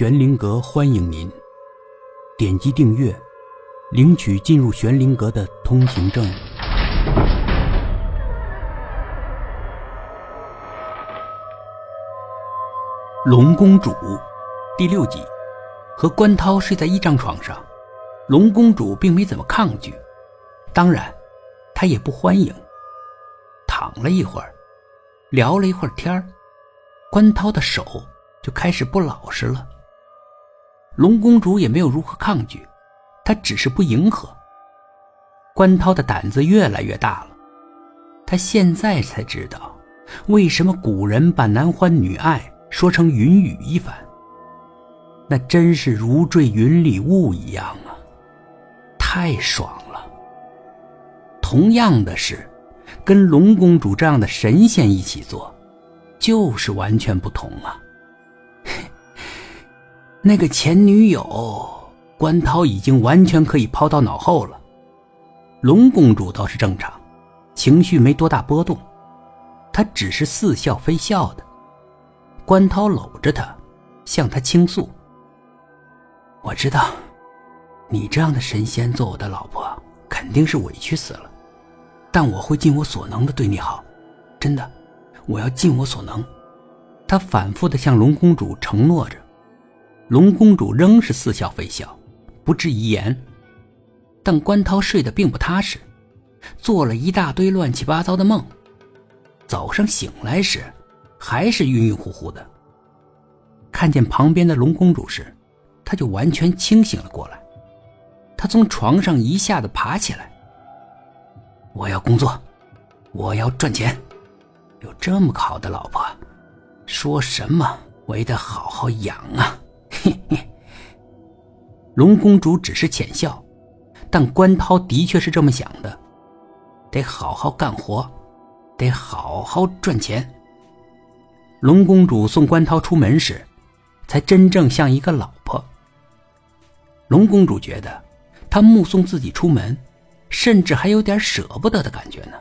玄灵阁欢迎您，点击订阅，领取进入玄灵阁的通行证。龙公主第六集，和关涛睡在一张床上，龙公主并没怎么抗拒，当然，她也不欢迎。躺了一会儿，聊了一会儿天关涛的手就开始不老实了。龙公主也没有如何抗拒，她只是不迎合。关涛的胆子越来越大了，他现在才知道，为什么古人把男欢女爱说成云雨一番。那真是如坠云里雾一样啊，太爽了。同样的事，跟龙公主这样的神仙一起做，就是完全不同啊。那个前女友关涛已经完全可以抛到脑后了，龙公主倒是正常，情绪没多大波动，她只是似笑非笑的。关涛搂着她，向她倾诉：“我知道，你这样的神仙做我的老婆肯定是委屈死了，但我会尽我所能的对你好，真的，我要尽我所能。”他反复的向龙公主承诺着。龙公主仍是似笑非笑，不置一言。但关涛睡得并不踏实，做了一大堆乱七八糟的梦。早上醒来时，还是晕晕乎乎的。看见旁边的龙公主时，他就完全清醒了过来。他从床上一下子爬起来。我要工作，我要赚钱，有这么好的老婆，说什么我也得好好养啊！嘿嘿，龙公主只是浅笑，但关涛的确是这么想的，得好好干活，得好好赚钱。龙公主送关涛出门时，才真正像一个老婆。龙公主觉得，她目送自己出门，甚至还有点舍不得的感觉呢。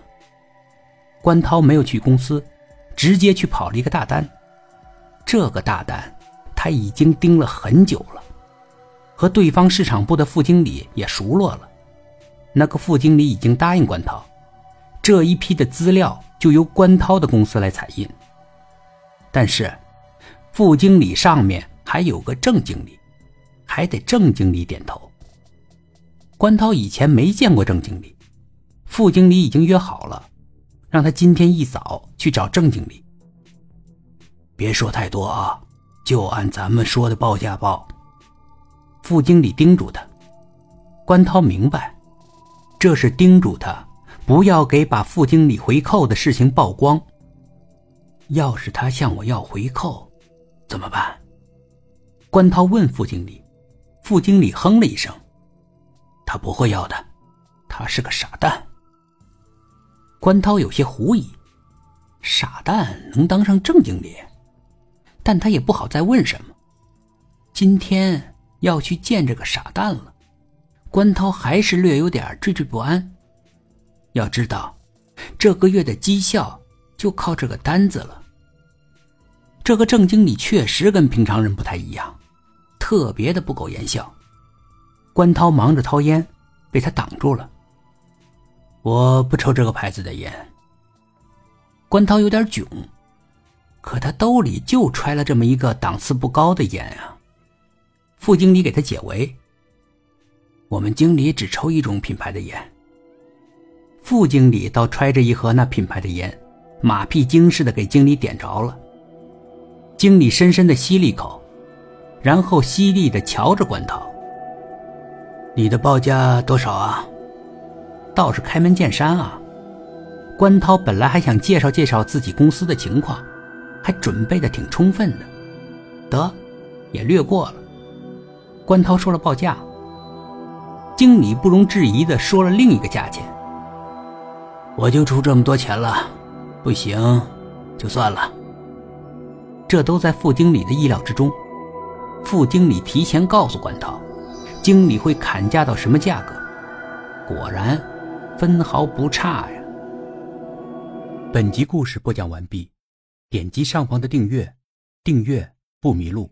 关涛没有去公司，直接去跑了一个大单，这个大单。他已经盯了很久了，和对方市场部的副经理也熟络了。那个副经理已经答应关涛，这一批的资料就由关涛的公司来彩印。但是，副经理上面还有个正经理，还得正经理点头。关涛以前没见过正经理，副经理已经约好了，让他今天一早去找正经理。别说太多啊。就按咱们说的报价报。副经理叮嘱他，关涛明白，这是叮嘱他不要给把副经理回扣的事情曝光。要是他向我要回扣，怎么办？关涛问副经理，副经理哼了一声，他不会要的，他是个傻蛋。关涛有些狐疑，傻蛋能当上正经理？但他也不好再问什么。今天要去见这个傻蛋了，关涛还是略有点惴惴不安。要知道，这个月的绩效就靠这个单子了。这个郑经理确实跟平常人不太一样，特别的不苟言笑。关涛忙着掏烟，被他挡住了。我不抽这个牌子的烟。关涛有点囧。可他兜里就揣了这么一个档次不高的烟啊！副经理给他解围。我们经理只抽一种品牌的烟。副经理倒揣着一盒那品牌的烟，马屁精似的给经理点着了。经理深深的吸了一口，然后犀利的瞧着关涛：“你的报价多少啊？”倒是开门见山啊！关涛本来还想介绍介绍自己公司的情况。还准备的挺充分的，得，也略过了。关涛说了报价，经理不容置疑的说了另一个价钱。我就出这么多钱了，不行，就算了。这都在副经理的意料之中。副经理提前告诉关涛，经理会砍价到什么价格。果然，分毫不差呀。本集故事播讲完毕。点击上方的订阅，订阅不迷路。